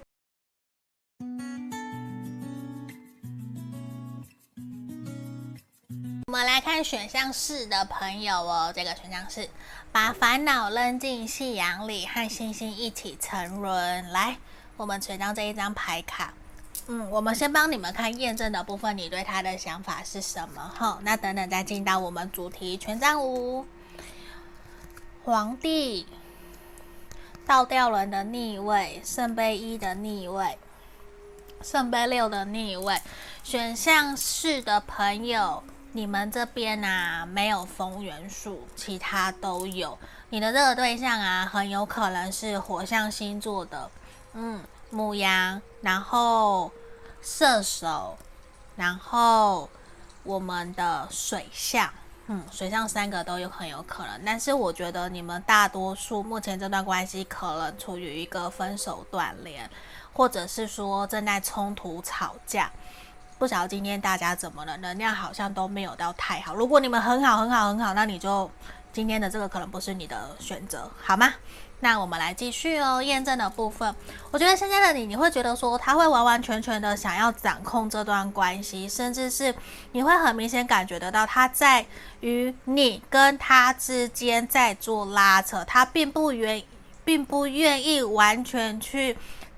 我们来看选项四的朋友哦，这个选项是把烦恼扔进夕阳里，和星星一起沉沦。来，我们选到这一张牌卡。嗯，我们先帮你们看验证的部分，你对他的想法是什么？哈，那等等再进到我们主题权杖五，皇帝，倒吊人的逆位，圣杯一的逆位，圣杯六的逆位。选项四的朋友。你们这边啊，没有风元素，其他都有。你的这个对象啊，很有可能是火象星座的，嗯，牡羊，然后射手，然后我们的水象，嗯，水象三个都有很有可能。但是我觉得你们大多数目前这段关系可能处于一个分手断联，或者是说正在冲突吵架。不晓得今天大家怎么了，能量好像都没有到太好。如果你们很好很好很好，那你就今天的这个可能不是你的选择，好吗？那我们来继续哦，验证的部分。我觉得现在的你，你会觉得说他会完完全全的想要掌控这段关系，甚至是你会很明显感觉得到他在与你跟他之间在做拉扯，他并不愿并不愿意完全去。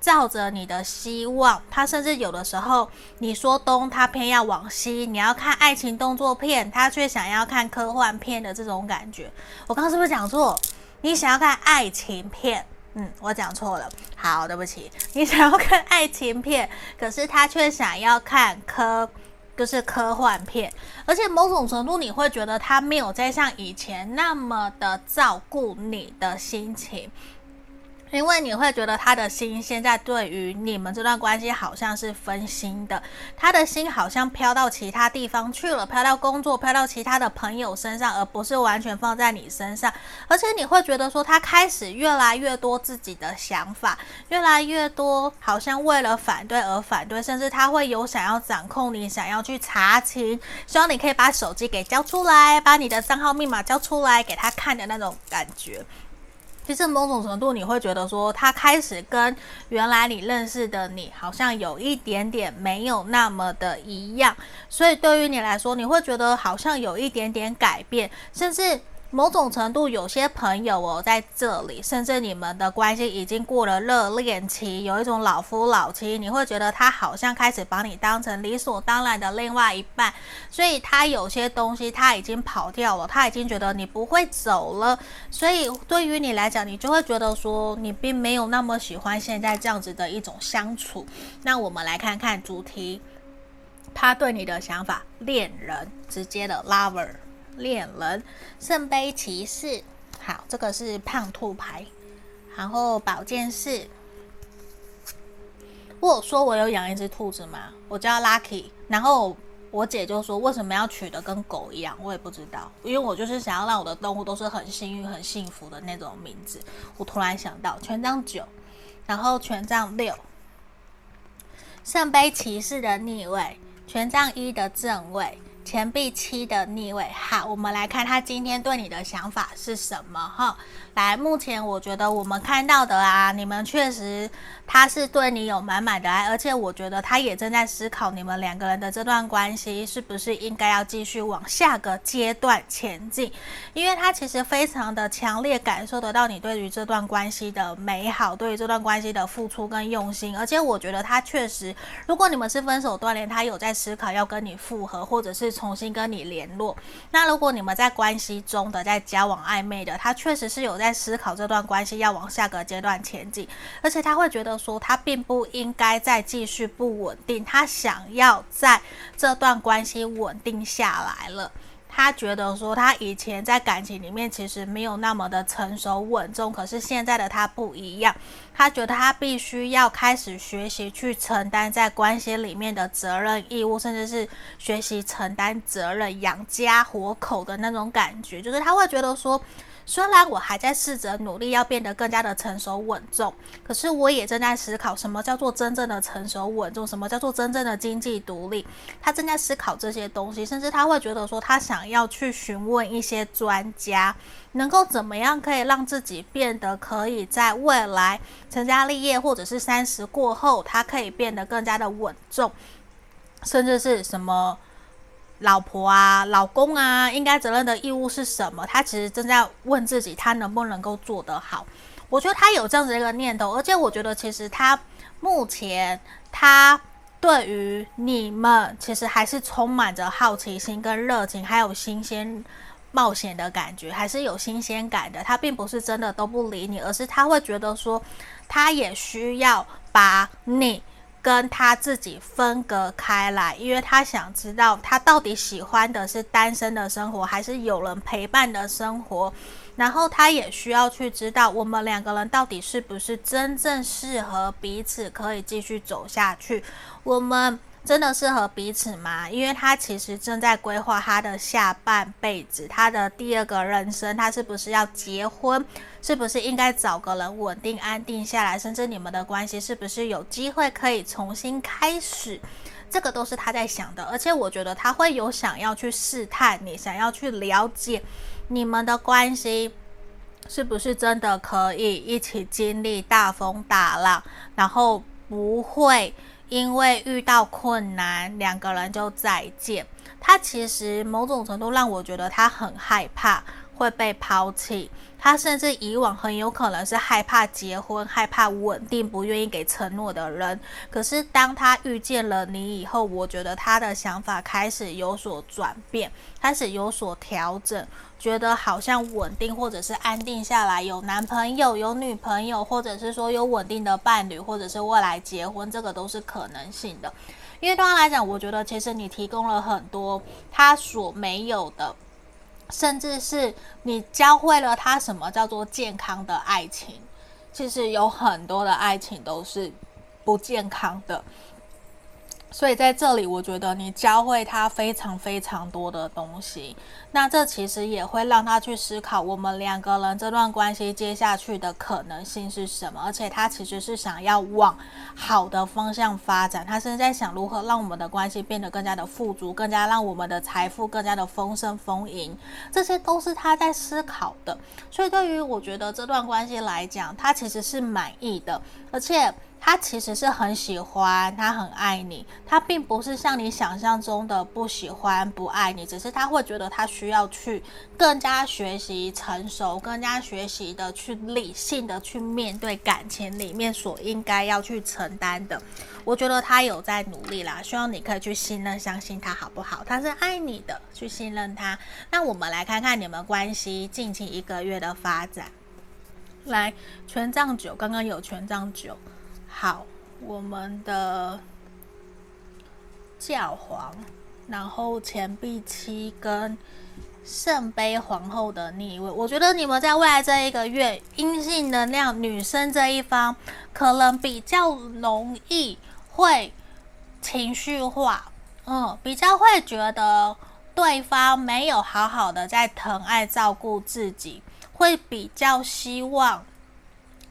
照着你的希望，他甚至有的时候你说东，他偏要往西。你要看爱情动作片，他却想要看科幻片的这种感觉。我刚刚是不是讲错？你想要看爱情片，嗯，我讲错了。好，对不起，你想要看爱情片，可是他却想要看科就是科幻片，而且某种程度你会觉得他没有再像以前那么的照顾你的心情。因为你会觉得他的心现在对于你们这段关系好像是分心的，他的心好像飘到其他地方去了，飘到工作，飘到其他的朋友身上，而不是完全放在你身上。而且你会觉得说，他开始越来越多自己的想法，越来越多，好像为了反对而反对，甚至他会有想要掌控你，想要去查勤，希望你可以把手机给交出来，把你的账号密码交出来给他看的那种感觉。其实某种程度，你会觉得说，他开始跟原来你认识的你好像有一点点没有那么的一样，所以对于你来说，你会觉得好像有一点点改变，甚至。某种程度，有些朋友哦，在这里，甚至你们的关系已经过了热恋期，有一种老夫老妻，你会觉得他好像开始把你当成理所当然的另外一半，所以他有些东西他已经跑掉了，他已经觉得你不会走了，所以对于你来讲，你就会觉得说你并没有那么喜欢现在这样子的一种相处。那我们来看看主题，他对你的想法，恋人，直接的 lover。恋人，圣杯骑士，好，这个是胖兔牌，然后宝剑四。我有说我有养一只兔子吗？我叫 Lucky，然后我姐就说为什么要取得跟狗一样？我也不知道，因为我就是想要让我的动物都是很幸运、很幸福的那种名字。我突然想到，权杖九，然后权杖六，圣杯骑士的逆位，权杖一的正位。钱币七的逆位，好，我们来看他今天对你的想法是什么哈。来，目前我觉得我们看到的啊，你们确实他是对你有满满的爱，而且我觉得他也正在思考你们两个人的这段关系是不是应该要继续往下个阶段前进，因为他其实非常的强烈感受得到你对于这段关系的美好，对于这段关系的付出跟用心，而且我觉得他确实，如果你们是分手断联，他有在思考要跟你复合，或者是重新跟你联络。那如果你们在关系中的在交往暧昧的，他确实是有在。在思考这段关系要往下个阶段前进，而且他会觉得说他并不应该再继续不稳定，他想要在这段关系稳定下来了。他觉得说他以前在感情里面其实没有那么的成熟稳重，可是现在的他不一样。他觉得他必须要开始学习去承担在关系里面的责任义务，甚至是学习承担责任养家活口的那种感觉，就是他会觉得说。虽然我还在试着努力要变得更加的成熟稳重，可是我也正在思考什么叫做真正的成熟稳重，什么叫做真正的经济独立。他正在思考这些东西，甚至他会觉得说，他想要去询问一些专家，能够怎么样可以让自己变得可以在未来成家立业，或者是三十过后，他可以变得更加的稳重，甚至是什么。老婆啊，老公啊，应该责任的义务是什么？他其实正在问自己，他能不能够做得好？我觉得他有这样子一个念头，而且我觉得其实他目前他对于你们其实还是充满着好奇心跟热情，还有新鲜冒险的感觉，还是有新鲜感的。他并不是真的都不理你，而是他会觉得说，他也需要把你。跟他自己分隔开来，因为他想知道他到底喜欢的是单身的生活，还是有人陪伴的生活。然后他也需要去知道，我们两个人到底是不是真正适合彼此，可以继续走下去。我们。真的适合彼此吗？因为他其实正在规划他的下半辈子，他的第二个人生，他是不是要结婚？是不是应该找个人稳定安定下来？甚至你们的关系是不是有机会可以重新开始？这个都是他在想的。而且我觉得他会有想要去试探你，想要去了解你们的关系是不是真的可以一起经历大风大浪，然后不会。因为遇到困难，两个人就再见。他其实某种程度让我觉得他很害怕会被抛弃。他甚至以往很有可能是害怕结婚、害怕稳定、不愿意给承诺的人。可是当他遇见了你以后，我觉得他的想法开始有所转变，开始有所调整，觉得好像稳定或者是安定下来，有男朋友、有女朋友，或者是说有稳定的伴侣，或者是未来结婚，这个都是可能性的。因为对他来讲，我觉得其实你提供了很多他所没有的。甚至是你教会了他什么叫做健康的爱情，其实有很多的爱情都是不健康的。所以在这里，我觉得你教会他非常非常多的东西，那这其实也会让他去思考我们两个人这段关系接下去的可能性是什么。而且他其实是想要往好的方向发展，他是在想如何让我们的关系变得更加的富足，更加让我们的财富更加的丰盛丰盈，这些都是他在思考的。所以对于我觉得这段关系来讲，他其实是满意的，而且。他其实是很喜欢，他很爱你，他并不是像你想象中的不喜欢、不爱你，只是他会觉得他需要去更加学习成熟，更加学习的去理性的去面对感情里面所应该要去承担的。我觉得他有在努力啦，希望你可以去信任、相信他，好不好？他是爱你的，去信任他。那我们来看看你们关系近期一个月的发展。来，权杖九，刚刚有权杖九。好，我们的教皇，然后钱币七跟圣杯皇后的逆位，我觉得你们在未来这一个月，阴性能量女生这一方，可能比较容易会情绪化，嗯，比较会觉得对方没有好好的在疼爱照顾自己，会比较希望。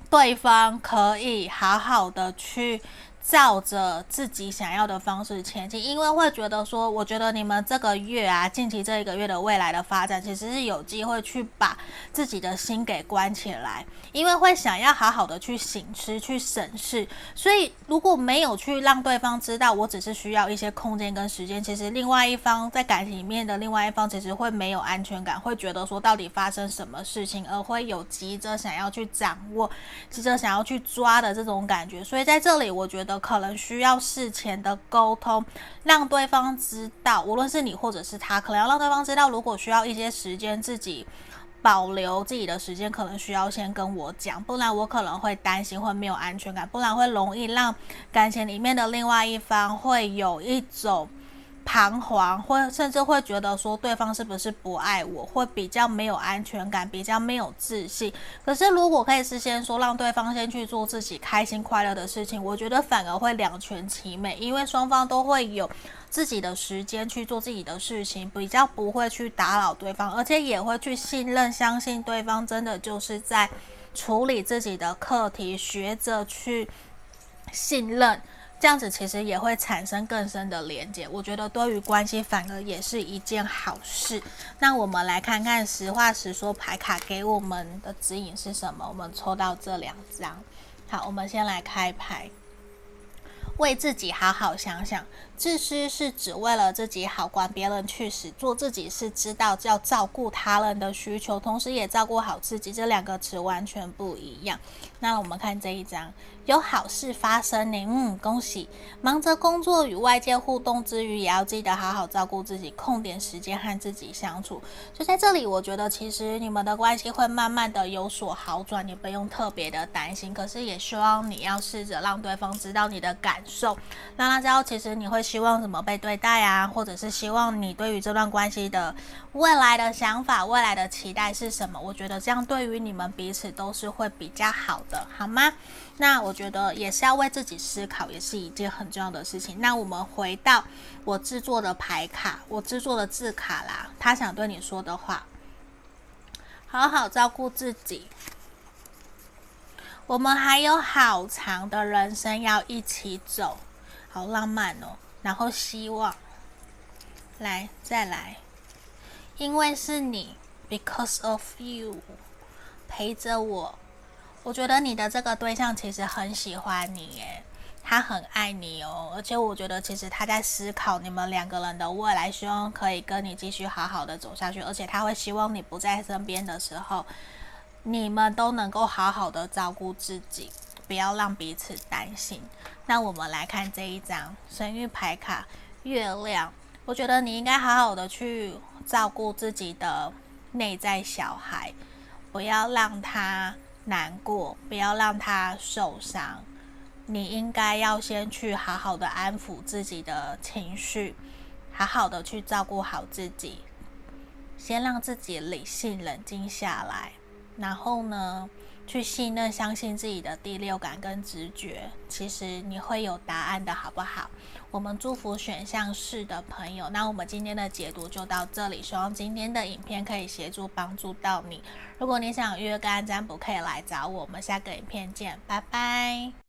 对方可以好好的去照着自己想要的方式前进，因为会觉得说，我觉得你们这个月啊，近期这一个月的未来的发展，其实是有机会去把自己的心给关起来，因为会想要好好的去省思、去审视。所以如果没有去让对方知道，我只是需要一些空间跟时间，其实另外一方在感情里面的另外一方，其实会没有安全感，会觉得说到底发生什么事情，而会有急着想要去掌握、急着想要去抓的这种感觉。所以在这里，我觉得。可能需要事前的沟通，让对方知道，无论是你或者是他，可能要让对方知道，如果需要一些时间自己保留自己的时间，可能需要先跟我讲，不然我可能会担心会没有安全感，不然会容易让感情里面的另外一方会有一种。彷徨，或甚至会觉得说对方是不是不爱我，会比较没有安全感，比较没有自信。可是如果可以事先说，让对方先去做自己开心快乐的事情，我觉得反而会两全其美，因为双方都会有自己的时间去做自己的事情，比较不会去打扰对方，而且也会去信任、相信对方真的就是在处理自己的课题，学着去信任。这样子其实也会产生更深的连接，我觉得多于关系反而也是一件好事。那我们来看看实话实说牌卡给我们的指引是什么？我们抽到这两张，好，我们先来开牌，为自己好好想想。自私是只为了自己好，管别人去死；做自己是知道要照顾他人的需求，同时也照顾好自己。这两个词完全不一样。那我们看这一张。有好事发生呢，嗯，恭喜！忙着工作与外界互动之余，也要记得好好照顾自己，空点时间和自己相处。就在这里，我觉得其实你们的关系会慢慢的有所好转，你不用特别的担心。可是也希望你要试着让对方知道你的感受，让他知道其实你会希望怎么被对待啊，或者是希望你对于这段关系的未来的想法、未来的期待是什么？我觉得这样对于你们彼此都是会比较好的，好吗？那我觉得也是要为自己思考，也是一件很重要的事情。那我们回到我制作的牌卡，我制作的字卡啦，他想对你说的话：好好照顾自己。我们还有好长的人生要一起走，好浪漫哦。然后希望，来再来，因为是你，because of you，陪着我。我觉得你的这个对象其实很喜欢你耶，他很爱你哦，而且我觉得其实他在思考你们两个人的未来，希望可以跟你继续好好的走下去，而且他会希望你不在身边的时候，你们都能够好好的照顾自己，不要让彼此担心。那我们来看这一张生育牌卡，月亮。我觉得你应该好好的去照顾自己的内在小孩，不要让他难过，不要让他受伤。你应该要先去好好的安抚自己的情绪，好好的去照顾好自己，先让自己理性冷静下来，然后呢，去信任、相信自己的第六感跟直觉，其实你会有答案的，好不好？我们祝福选项四的朋友。那我们今天的解读就到这里，希望今天的影片可以协助帮助到你。如果你想约干占卜，可以来找。我们下个影片见，拜拜。